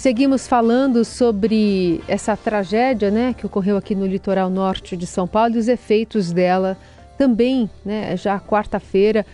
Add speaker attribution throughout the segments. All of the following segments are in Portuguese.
Speaker 1: Seguimos falando sobre essa tragédia né, que ocorreu aqui no litoral norte de São Paulo e os efeitos dela também, né, já quarta-feira,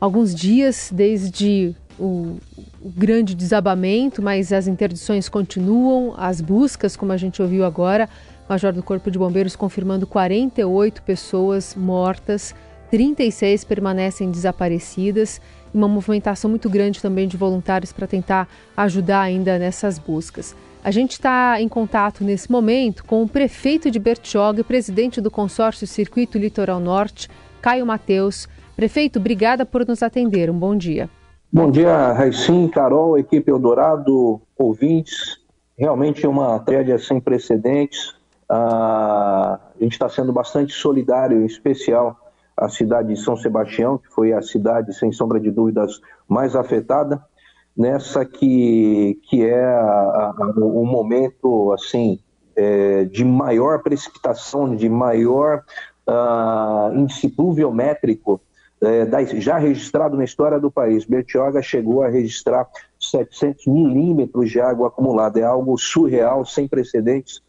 Speaker 1: alguns dias desde o, o, grande desabamento, mas as interdições continuam, as buscas, como a gente ouviu agora, Major do Corpo de Bombeiros confirmando 48 pessoas mortas, 36 permanecem desaparecidas uma movimentação muito grande também de voluntários para tentar ajudar ainda nessas buscas. A gente está em contato nesse momento com o prefeito de Bertioga presidente do consórcio Circuito Litoral Norte, Caio Mateus. Prefeito, obrigada por nos atender. Um bom dia.
Speaker 2: Bom dia, Raicim, Carol, equipe Eldorado, ouvintes. Realmente é uma tragédia sem precedentes. Ah, a gente está sendo bastante solidário, em especial a cidade de São Sebastião, que foi a cidade, sem sombra de dúvidas, mais afetada, nessa que, que é a, a, o momento assim é, de maior precipitação, de maior uh, índice pluviométrico é, da, já registrado na história do país. Bertioga chegou a registrar 700 milímetros de água acumulada, é algo surreal, sem precedentes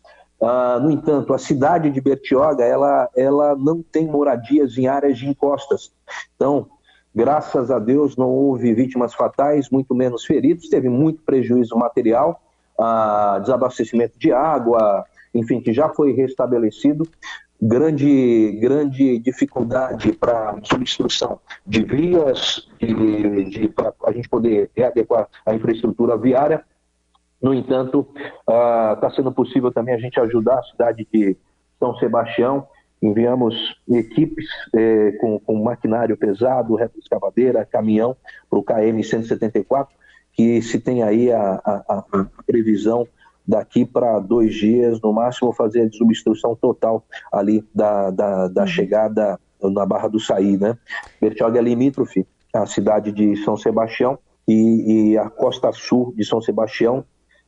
Speaker 2: ah, no entanto, a cidade de Bertioga ela, ela não tem moradias em áreas de encostas. Então, graças a Deus, não houve vítimas fatais, muito menos feridos. Teve muito prejuízo material, ah, desabastecimento de água, enfim, que já foi restabelecido. Grande, grande dificuldade para substituição de vias, de, de para a gente poder readequar a infraestrutura viária no entanto, está uh, sendo possível também a gente ajudar a cidade de São Sebastião. Enviamos equipes eh, com, com, maquinário pesado, retroescavadeira, caminhão para o KM 174, que se tem aí a, a, a previsão daqui para dois dias, no máximo, fazer a desobstrução total ali da, da, da chegada na Barra do Saí, né? Bertioga é limítrofe, a cidade de São Sebastião e, e, a costa sul de São Sebastião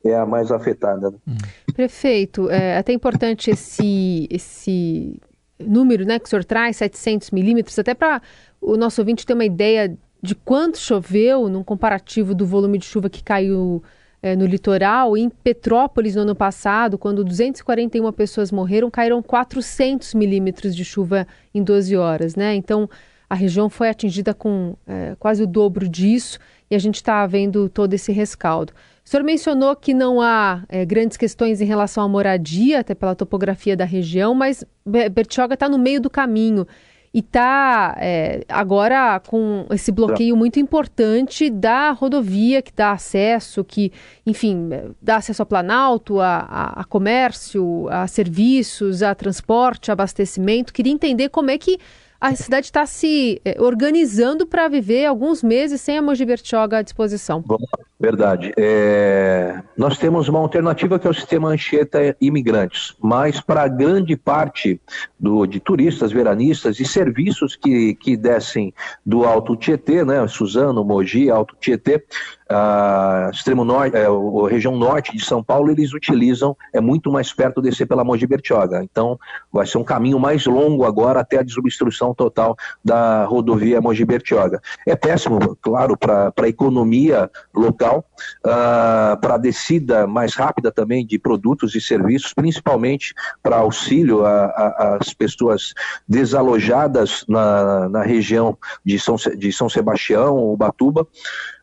Speaker 2: é a mais afetada. Né?
Speaker 1: Prefeito, é até importante esse, esse número né, que o senhor traz, 700 milímetros, até para o nosso ouvinte ter uma ideia de quanto choveu num comparativo do volume de chuva que caiu é, no litoral. Em Petrópolis, no ano passado, quando 241 pessoas morreram, caíram 400 milímetros de chuva em 12 horas. Né? Então, a região foi atingida com é, quase o dobro disso e a gente está vendo todo esse rescaldo. O senhor mencionou que não há é, grandes questões em relação à moradia, até pela topografia da região, mas Bertioga está no meio do caminho e está é, agora com esse bloqueio muito importante da rodovia que dá acesso, que, enfim, dá acesso ao Planalto, a, a, a comércio, a serviços, a transporte, abastecimento. Queria entender como é que a cidade está se eh, organizando para viver alguns meses sem a Mogi Bertioga à disposição.
Speaker 2: Bom, verdade. É... Nós temos uma alternativa que é o sistema Anchieta Imigrantes, mas para grande parte do, de turistas, veranistas e serviços que, que descem do Alto Tietê, né, Suzano, Mogi, Alto Tietê, a extremo norte, é, a região norte de São Paulo, eles utilizam, é muito mais perto descer pela Mogi Bertioga. Então, vai ser um caminho mais longo agora até a desobstrução total da rodovia Mogi Bertioga. É péssimo, claro, para a economia local, uh, para a descida mais rápida também de produtos e serviços, principalmente para auxílio às pessoas desalojadas na, na região de São, de São Sebastião, Ubatuba.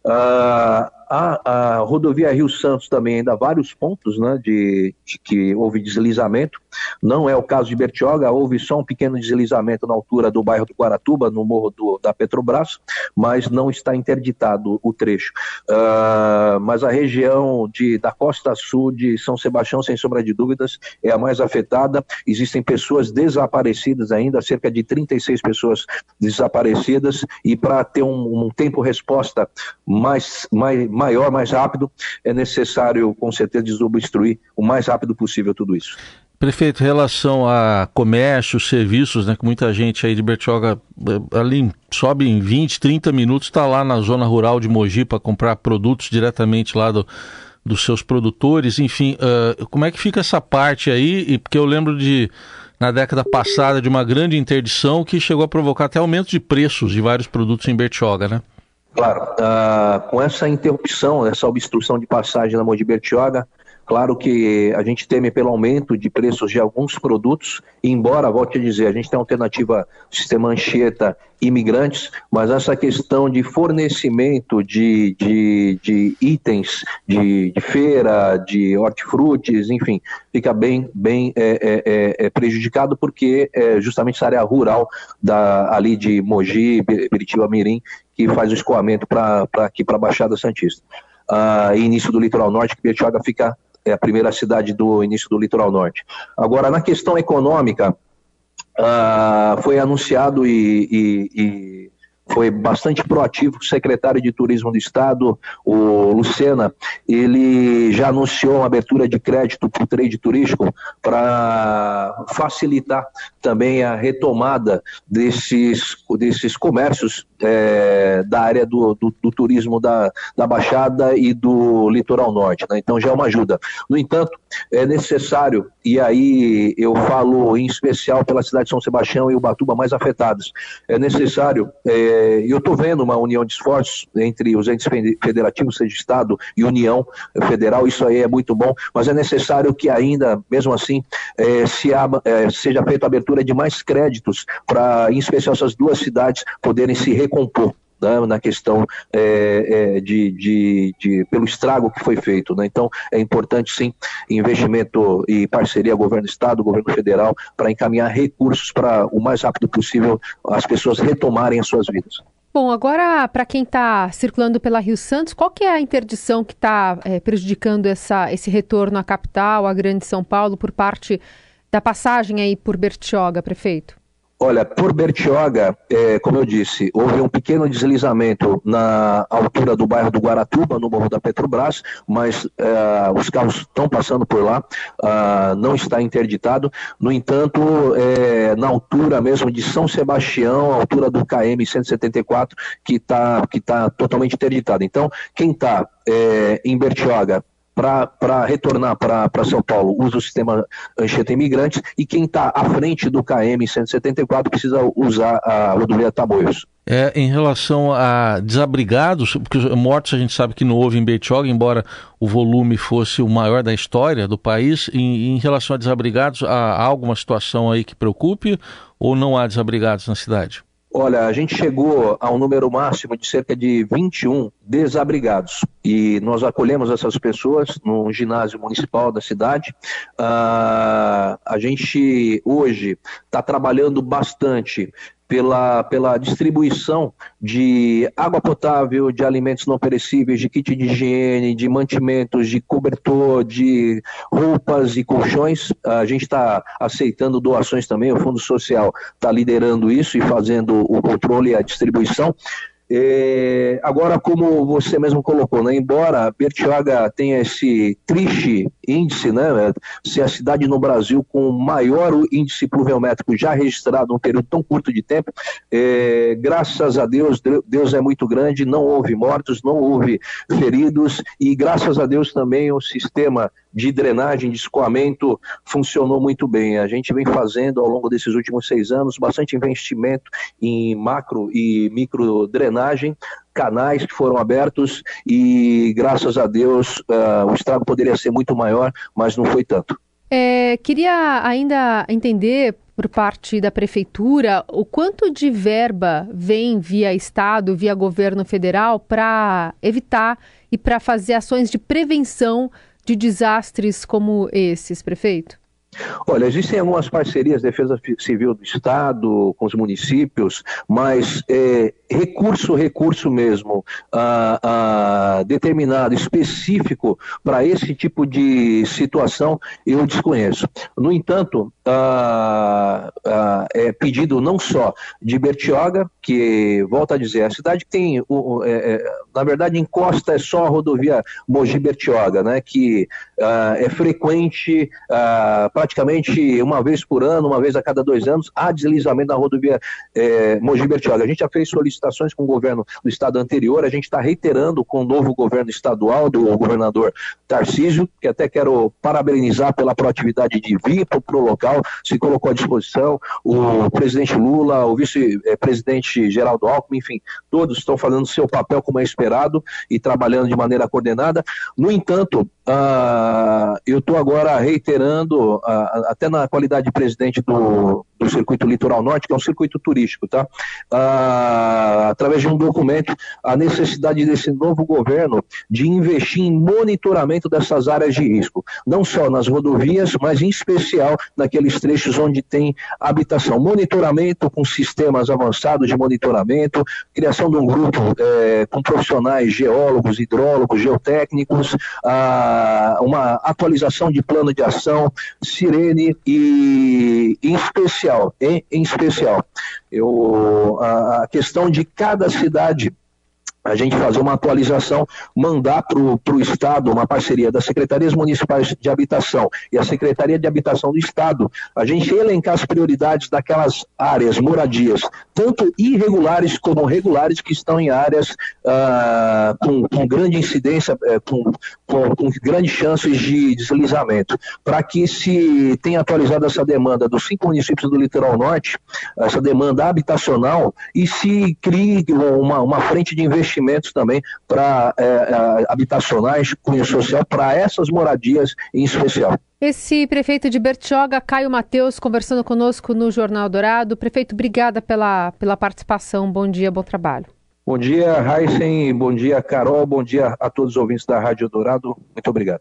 Speaker 2: Uh, a, a, rodovia Rio Santos também ainda vários pontos né, de, de, que houve deslizamento. Não é o caso de Bertioga, houve só um pequeno deslizamento na altura do bairro do Guaratuba, no morro do, da Petrobras, mas não está interditado o trecho. Uh, mas a região de, da costa sul de São Sebastião, sem sombra de dúvidas, é a mais afetada. Existem pessoas desaparecidas ainda, cerca de 36 pessoas desaparecidas, e para ter um, um tempo-resposta mais, mais maior, mais rápido, é necessário, com certeza, desobstruir o mais rápido possível tudo isso.
Speaker 3: Prefeito, em relação a comércio, serviços, né, que muita gente aí de Bertioga eh, ali sobe em 20, 30 minutos, está lá na zona rural de Mogi para comprar produtos diretamente lá do, dos seus produtores, enfim, uh, como é que fica essa parte aí? E, porque eu lembro de, na década passada, de uma grande interdição que chegou a provocar até aumento de preços de vários produtos em Bertioga, né?
Speaker 2: Claro, uh, com essa interrupção, essa obstrução de passagem na Mogi Bertioga, Claro que a gente teme pelo aumento de preços de alguns produtos, embora, volte a dizer, a gente tem alternativa sistema Anchieta imigrantes, mas essa questão de fornecimento de, de, de itens de, de, feira, de hortifrutis, enfim, fica bem, bem é, é, é, é prejudicado porque é justamente essa área rural da, ali de Mogi, Beritiba Mirim, que faz o escoamento para aqui para a Baixada Santista. Ah, início do litoral norte, que Bertioga fica é a primeira cidade do início do litoral norte. Agora, na questão econômica, uh, foi anunciado e, e foi bastante proativo. O secretário de Turismo do Estado, o Lucena, ele já anunciou a abertura de crédito para o trade turístico para facilitar também a retomada desses, desses comércios é, da área do, do, do, turismo da, da Baixada e do litoral norte. Né? Então já é uma ajuda. No entanto, é necessário, e aí eu falo em especial pela cidade de São Sebastião e Ubatuba mais afetados, é necessário. É, e eu estou vendo uma união de esforços entre os entes federativos, seja Estado e União Federal, isso aí é muito bom, mas é necessário que ainda, mesmo assim, é, se é, seja feita a abertura de mais créditos para, em especial, essas duas cidades poderem se recompor né, na questão é, é, de, de, de, pelo estrago que foi feito. Né? Então, é importante, sim, investimento e parceria governo-estado, governo federal, para encaminhar recursos para o mais rápido possível as pessoas retomarem as suas vidas.
Speaker 1: Bom, agora para quem está circulando pela Rio Santos, qual que é a interdição que está é, prejudicando essa, esse retorno à capital, à Grande São Paulo, por parte da passagem aí por Bertioga, prefeito?
Speaker 2: Olha, por Bertioga, é, como eu disse, houve um pequeno deslizamento na altura do bairro do Guaratuba, no morro da Petrobras, mas é, os carros estão passando por lá, ah, não está interditado. No entanto, é, na altura mesmo de São Sebastião, altura do KM 174, que está que tá totalmente interditado. Então, quem está é, em Bertioga para retornar para São Paulo usa o sistema Anchieta Imigrantes e quem está à frente do KM 174 precisa usar a rodovia Tamoios.
Speaker 3: É, em relação a desabrigados, porque mortos a gente sabe que não houve em Betioga, embora o volume fosse o maior da história do país. Em, em relação a desabrigados, há, há alguma situação aí que preocupe ou não há desabrigados na cidade?
Speaker 2: Olha, a gente chegou a um número máximo de cerca de 21 desabrigados e nós acolhemos essas pessoas no ginásio municipal da cidade. Uh, a gente hoje está trabalhando bastante pela, pela distribuição de água potável, de alimentos não perecíveis, de kit de higiene, de mantimentos, de cobertor, de roupas e colchões. A gente está aceitando doações também, o Fundo Social está liderando isso e fazendo o controle e a distribuição. É, agora, como você mesmo colocou, né, embora Bertioga tenha esse triste índice, né, ser a cidade no Brasil com o maior índice pluviométrico já registrado num período tão curto de tempo, é, graças a Deus, Deus é muito grande, não houve mortos, não houve feridos e graças a Deus também o sistema de drenagem, de escoamento, funcionou muito bem. A gente vem fazendo ao longo desses últimos seis anos bastante investimento em macro e micro drenagem, canais que foram abertos e, graças a Deus, uh, o estrago poderia ser muito maior, mas não foi tanto.
Speaker 1: É, queria ainda entender por parte da prefeitura o quanto de verba vem via Estado, via governo federal para evitar e para fazer ações de prevenção de desastres como esses, prefeito?
Speaker 2: Olha, existem algumas parcerias, Defesa Civil do Estado, com os municípios, mas é, recurso, recurso mesmo, ah, ah, determinado, específico para esse tipo de situação, eu desconheço. No entanto, ah, ah é pedido não só de Bertioga, que, volta a dizer, a cidade tem, é, é, na verdade, encosta é só a rodovia Mogi-Bertioga, né, que é frequente praticamente uma vez por ano, uma vez a cada dois anos, há deslizamento na rodovia é, Mogi-Bertioga. A gente já fez solicitação com o governo do estado anterior, a gente está reiterando com o novo governo estadual do governador Tarcísio, que até quero parabenizar pela proatividade de vir para o local, se colocou à disposição, o presidente Lula, o vice-presidente Geraldo Alckmin, enfim, todos estão fazendo seu papel como é esperado e trabalhando de maneira coordenada. No entanto, Uh, eu estou agora reiterando, uh, até na qualidade de presidente do, do Circuito Litoral Norte, que é um circuito turístico, tá? Uh, através de um documento, a necessidade desse novo governo de investir em monitoramento dessas áreas de risco, não só nas rodovias, mas em especial naqueles trechos onde tem habitação. Monitoramento com sistemas avançados de monitoramento, criação de um grupo eh, com profissionais geólogos, hidrólogos, geotécnicos, uh, uma atualização de plano de ação, Sirene e em especial, em, em especial, eu, a, a questão de cada cidade a gente fazer uma atualização, mandar para o Estado uma parceria das Secretarias Municipais de Habitação e a Secretaria de Habitação do Estado, a gente elencar as prioridades daquelas áreas, moradias, tanto irregulares como regulares, que estão em áreas ah, com, com, grande incidência, eh, com, com, com grandes chances de deslizamento, para que se tenha atualizado essa demanda dos cinco municípios do Litoral Norte, essa demanda habitacional, e se crie uma, uma frente de investimento investimentos também para é, é, habitacionais, cunho social, para essas moradias em especial.
Speaker 1: Esse prefeito de Bertioga, Caio Mateus, conversando conosco no Jornal Dourado. Prefeito, obrigada pela, pela participação. Bom dia, bom trabalho.
Speaker 2: Bom dia, Heisen. Bom dia, Carol. Bom dia a todos os ouvintes da Rádio Dourado. Muito obrigado.